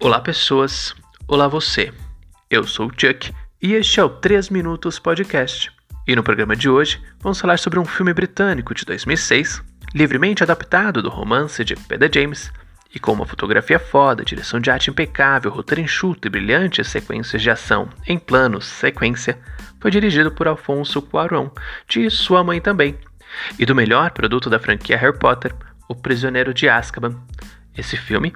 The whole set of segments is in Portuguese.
Olá, pessoas. Olá, você. Eu sou o Chuck e este é o 3 Minutos Podcast. E no programa de hoje vamos falar sobre um filme britânico de 2006, livremente adaptado do romance de Peter James, e com uma fotografia foda, direção de arte impecável, roteiro enxuto e brilhantes sequências de ação em planos sequência, foi dirigido por Alfonso Cuarón, de sua mãe também, e do melhor produto da franquia Harry Potter, O Prisioneiro de Azkaban, esse filme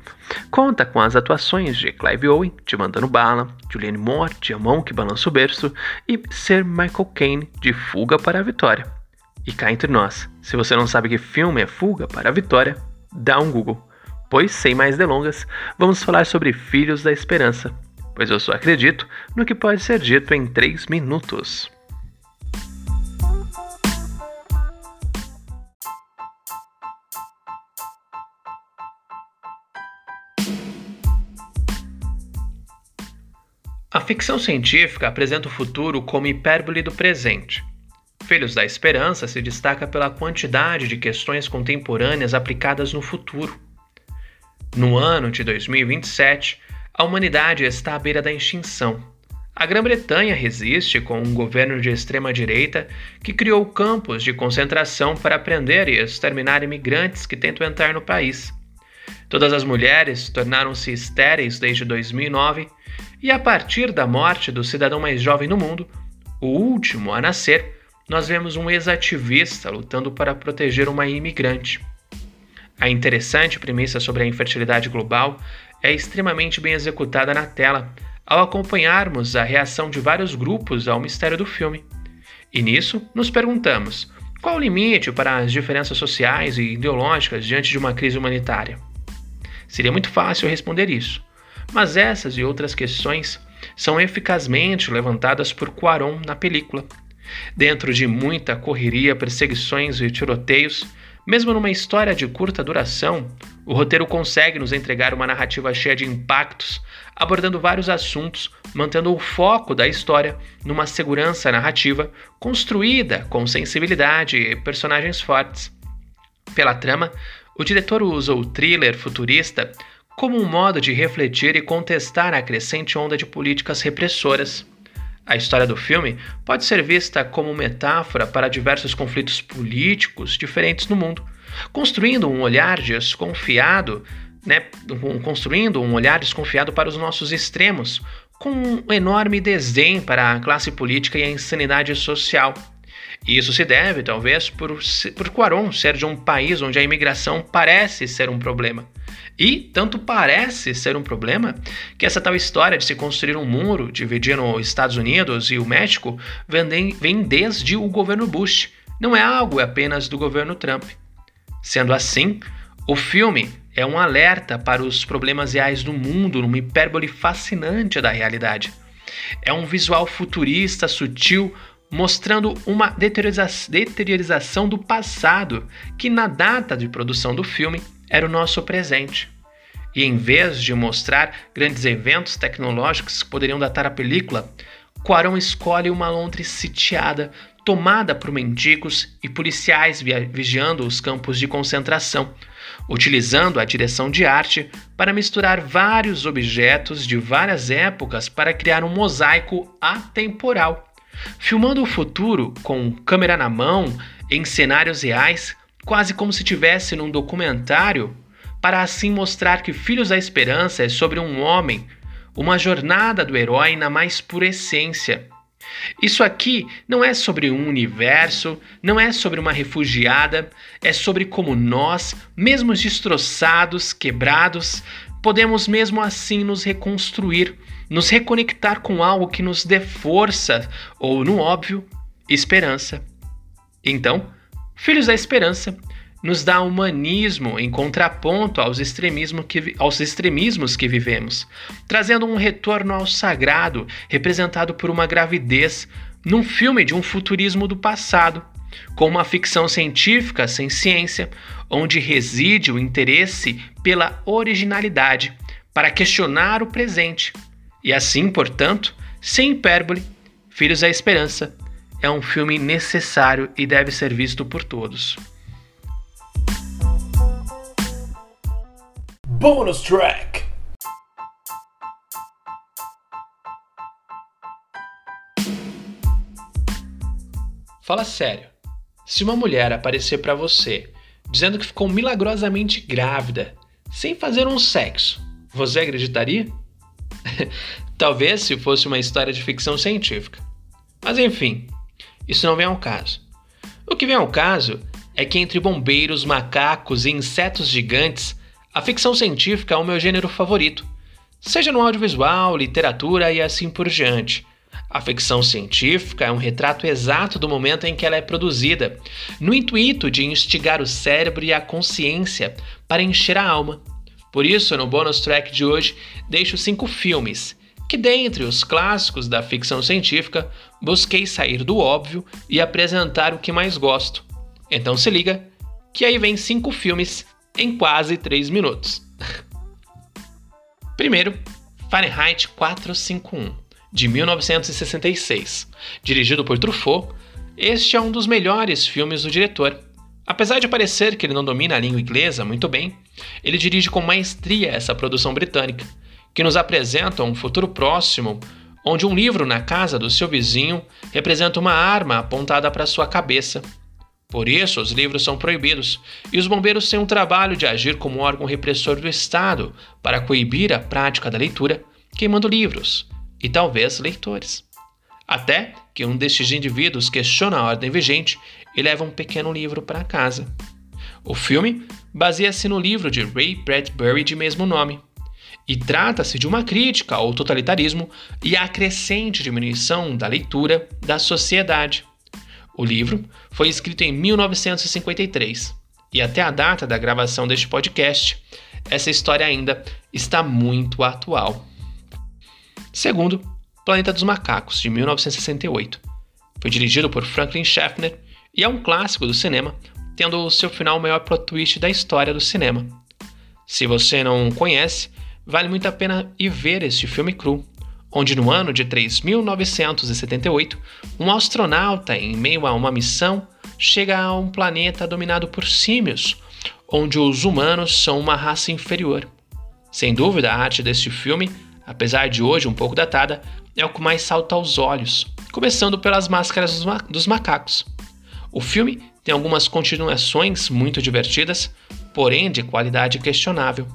conta com as atuações de Clive Owen, de Mandando Bala, Julianne Moore, de A Mão que Balança o Berço e Sir Michael Caine, de Fuga para a Vitória. E cá entre nós, se você não sabe que filme é Fuga para a Vitória, dá um Google. Pois, sem mais delongas, vamos falar sobre Filhos da Esperança, pois eu só acredito no que pode ser dito em 3 minutos. A ficção científica apresenta o futuro como hipérbole do presente. Filhos da Esperança se destaca pela quantidade de questões contemporâneas aplicadas no futuro. No ano de 2027, a humanidade está à beira da extinção. A Grã-Bretanha resiste com um governo de extrema-direita que criou campos de concentração para prender e exterminar imigrantes que tentam entrar no país. Todas as mulheres tornaram-se estéreis desde 2009 e a partir da morte do cidadão mais jovem no mundo, o último a nascer, nós vemos um ex-ativista lutando para proteger uma imigrante. A interessante premissa sobre a infertilidade global é extremamente bem executada na tela, ao acompanharmos a reação de vários grupos ao mistério do filme. E nisso, nos perguntamos: qual o limite para as diferenças sociais e ideológicas diante de uma crise humanitária? Seria muito fácil responder isso, mas essas e outras questões são eficazmente levantadas por Quaron na película. Dentro de muita correria, perseguições e tiroteios, mesmo numa história de curta duração, o roteiro consegue nos entregar uma narrativa cheia de impactos, abordando vários assuntos, mantendo o foco da história numa segurança narrativa construída com sensibilidade e personagens fortes. Pela trama, o diretor usa o thriller futurista como um modo de refletir e contestar a crescente onda de políticas repressoras. A história do filme pode ser vista como metáfora para diversos conflitos políticos diferentes no mundo, construindo um olhar desconfiado, né, construindo um olhar desconfiado para os nossos extremos, com um enorme desdém para a classe política e a insanidade social. Isso se deve, talvez, por, por Quaron ser de um país onde a imigração parece ser um problema. E tanto parece ser um problema que essa tal história de se construir um muro dividindo os Estados Unidos e o México vem, vem desde o governo Bush, não é algo apenas do governo Trump. Sendo assim, o filme é um alerta para os problemas reais do mundo numa hipérbole fascinante da realidade. É um visual futurista sutil mostrando uma deteriorização do passado que, na data de produção do filme, era o nosso presente. E em vez de mostrar grandes eventos tecnológicos que poderiam datar a película, Quaron escolhe uma Londres sitiada, tomada por mendigos e policiais vigiando os campos de concentração, utilizando a direção de arte para misturar vários objetos de várias épocas para criar um mosaico atemporal. Filmando o futuro com câmera na mão, em cenários reais, quase como se tivesse num documentário, para assim mostrar que Filhos da Esperança é sobre um homem, uma jornada do herói na mais pura essência. Isso aqui não é sobre um universo, não é sobre uma refugiada, é sobre como nós, mesmo destroçados, quebrados, podemos mesmo assim nos reconstruir, nos reconectar com algo que nos dê força, ou, no óbvio, esperança. Então, Filhos da Esperança nos dá humanismo em contraponto aos, extremismo que, aos extremismos que vivemos, trazendo um retorno ao sagrado representado por uma gravidez num filme de um futurismo do passado, com uma ficção científica sem ciência, onde reside o interesse pela originalidade para questionar o presente. E assim, portanto, sem hipérbole, Filhos da Esperança é um filme necessário e deve ser visto por todos. Bonus Track Fala sério. Se uma mulher aparecer para você dizendo que ficou milagrosamente grávida, sem fazer um sexo, você acreditaria? Talvez se fosse uma história de ficção científica. Mas enfim, isso não vem ao caso. O que vem ao caso é que entre bombeiros, macacos e insetos gigantes, a ficção científica é o meu gênero favorito, seja no audiovisual, literatura e assim por diante. A ficção científica é um retrato exato do momento em que ela é produzida, no intuito de instigar o cérebro e a consciência para encher a alma. Por isso, no bonus track de hoje, deixo cinco filmes que, dentre os clássicos da ficção científica, busquei sair do óbvio e apresentar o que mais gosto. Então se liga, que aí vem cinco filmes em quase três minutos. Primeiro, Fahrenheit 451, de 1966. Dirigido por Truffaut, este é um dos melhores filmes do diretor. Apesar de parecer que ele não domina a língua inglesa muito bem, ele dirige com maestria essa produção britânica, que nos apresenta um futuro próximo onde um livro na casa do seu vizinho representa uma arma apontada para sua cabeça. Por isso, os livros são proibidos, e os bombeiros têm um trabalho de agir como órgão repressor do Estado para coibir a prática da leitura, queimando livros e talvez leitores. Até que um destes indivíduos questiona a ordem vigente e leva um pequeno livro para casa. O filme baseia-se no livro de Ray Bradbury de mesmo nome, e trata-se de uma crítica ao totalitarismo e à crescente diminuição da leitura da sociedade. O livro foi escrito em 1953 e até a data da gravação deste podcast, essa história ainda está muito atual. Segundo, Planeta dos Macacos, de 1968. Foi dirigido por Franklin Schaffner e é um clássico do cinema, tendo o seu final o maior plot twist da história do cinema. Se você não conhece, vale muito a pena ir ver este filme cru, onde no ano de 3978, um astronauta, em meio a uma missão, chega a um planeta dominado por símios, onde os humanos são uma raça inferior. Sem dúvida, a arte deste filme, apesar de hoje um pouco datada, é o que mais salta aos olhos, começando pelas máscaras dos, ma dos macacos. O filme tem algumas continuações muito divertidas, porém de qualidade questionável.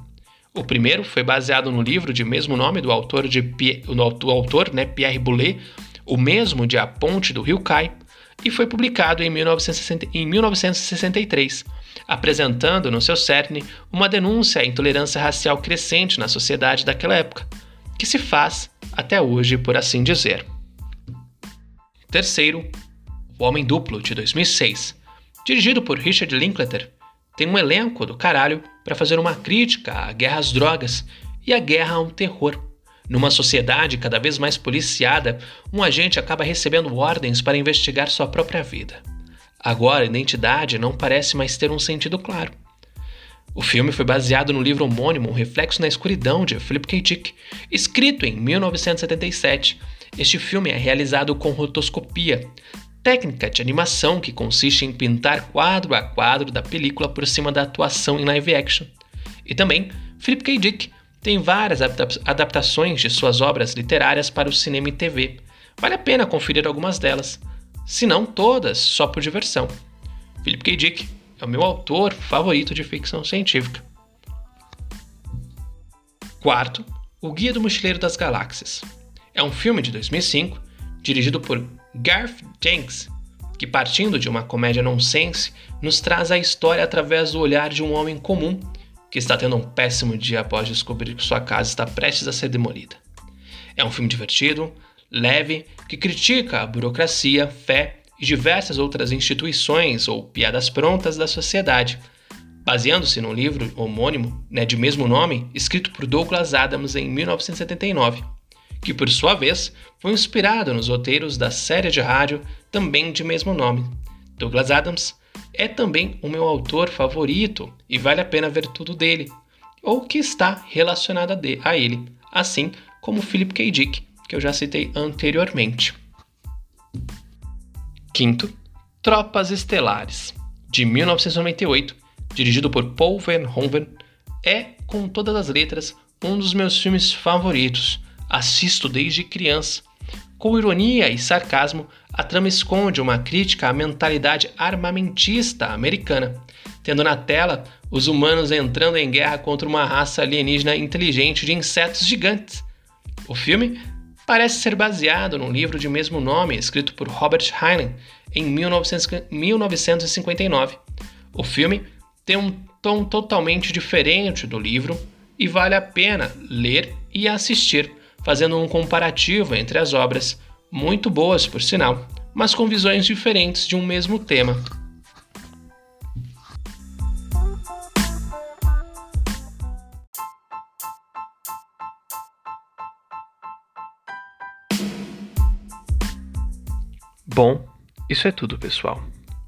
O primeiro foi baseado no livro de mesmo nome do autor, de, do autor né, Pierre Boulet, o mesmo de A Ponte do Rio Cai, e foi publicado em, 1960, em 1963, apresentando no seu cerne uma denúncia à intolerância racial crescente na sociedade daquela época, que se faz até hoje, por assim dizer. Terceiro, O Homem Duplo, de 2006, dirigido por Richard Linklater, tem um elenco do caralho para fazer uma crítica à guerra às drogas e à guerra ao terror. Numa sociedade cada vez mais policiada, um agente acaba recebendo ordens para investigar sua própria vida. Agora, a identidade não parece mais ter um sentido claro. O filme foi baseado no livro homônimo Reflexo na Escuridão, de Philip K. Dick, escrito em 1977. Este filme é realizado com rotoscopia, técnica de animação que consiste em pintar quadro a quadro da película por cima da atuação em live action. E também, Philip K. Dick tem várias adaptações de suas obras literárias para o cinema e TV. Vale a pena conferir algumas delas, se não todas, só por diversão. Philip K. Dick é o meu autor favorito de ficção científica. Quarto, O Guia do Mochileiro das Galáxias. É um filme de 2005, dirigido por Garth Jenks, que partindo de uma comédia nonsense, nos traz a história através do olhar de um homem comum que está tendo um péssimo dia após descobrir que sua casa está prestes a ser demolida. É um filme divertido, leve, que critica a burocracia, fé e diversas outras instituições ou piadas prontas da sociedade, baseando-se num livro homônimo, né, de mesmo nome, escrito por Douglas Adams em 1979, que por sua vez foi inspirado nos roteiros da série de rádio também de mesmo nome. Douglas Adams é também o meu autor favorito e vale a pena ver tudo dele, ou que está relacionado a ele, assim como Philip K. Dick, que eu já citei anteriormente. Quinto, Tropas Estelares, de 1998, dirigido por Paul Verhoeven, é, com todas as letras, um dos meus filmes favoritos. Assisto desde criança. Com ironia e sarcasmo, a trama esconde uma crítica à mentalidade armamentista americana, tendo na tela os humanos entrando em guerra contra uma raça alienígena inteligente de insetos gigantes. O filme parece ser baseado num livro de mesmo nome escrito por Robert Heinlein em 1959. O filme tem um tom totalmente diferente do livro e vale a pena ler e assistir, fazendo um comparativo entre as obras, muito boas por sinal, mas com visões diferentes de um mesmo tema. Bom, isso é tudo, pessoal.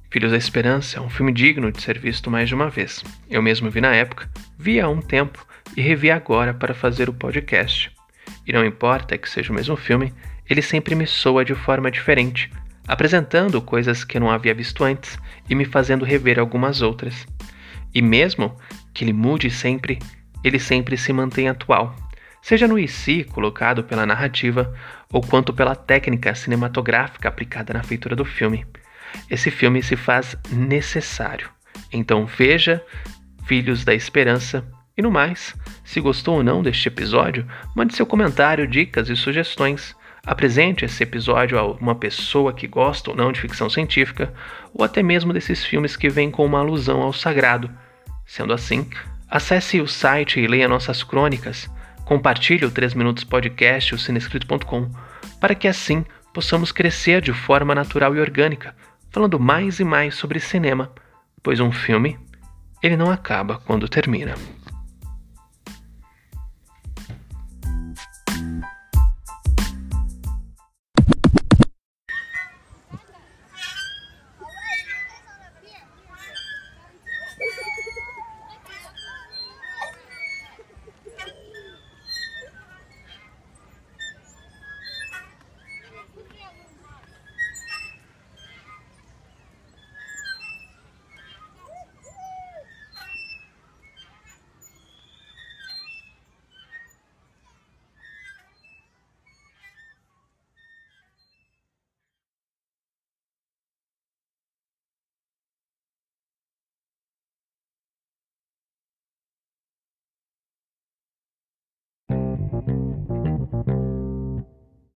Filhos da Esperança é um filme digno de ser visto mais de uma vez. Eu mesmo vi na época, vi há um tempo e revi agora para fazer o podcast. E não importa que seja o mesmo filme, ele sempre me soa de forma diferente, apresentando coisas que eu não havia visto antes e me fazendo rever algumas outras. E mesmo que ele mude sempre, ele sempre se mantém atual, seja no IC colocado pela narrativa ou quanto pela técnica cinematográfica aplicada na feitura do filme. Esse filme se faz necessário. Então veja Filhos da Esperança. E no mais, se gostou ou não deste episódio, mande seu comentário, dicas e sugestões. Apresente esse episódio a uma pessoa que gosta ou não de ficção científica, ou até mesmo desses filmes que vêm com uma alusão ao sagrado. Sendo assim, acesse o site e leia nossas crônicas Compartilhe o 3 Minutos Podcast, o cinescrito.com, para que assim possamos crescer de forma natural e orgânica, falando mais e mais sobre cinema, pois um filme, ele não acaba quando termina.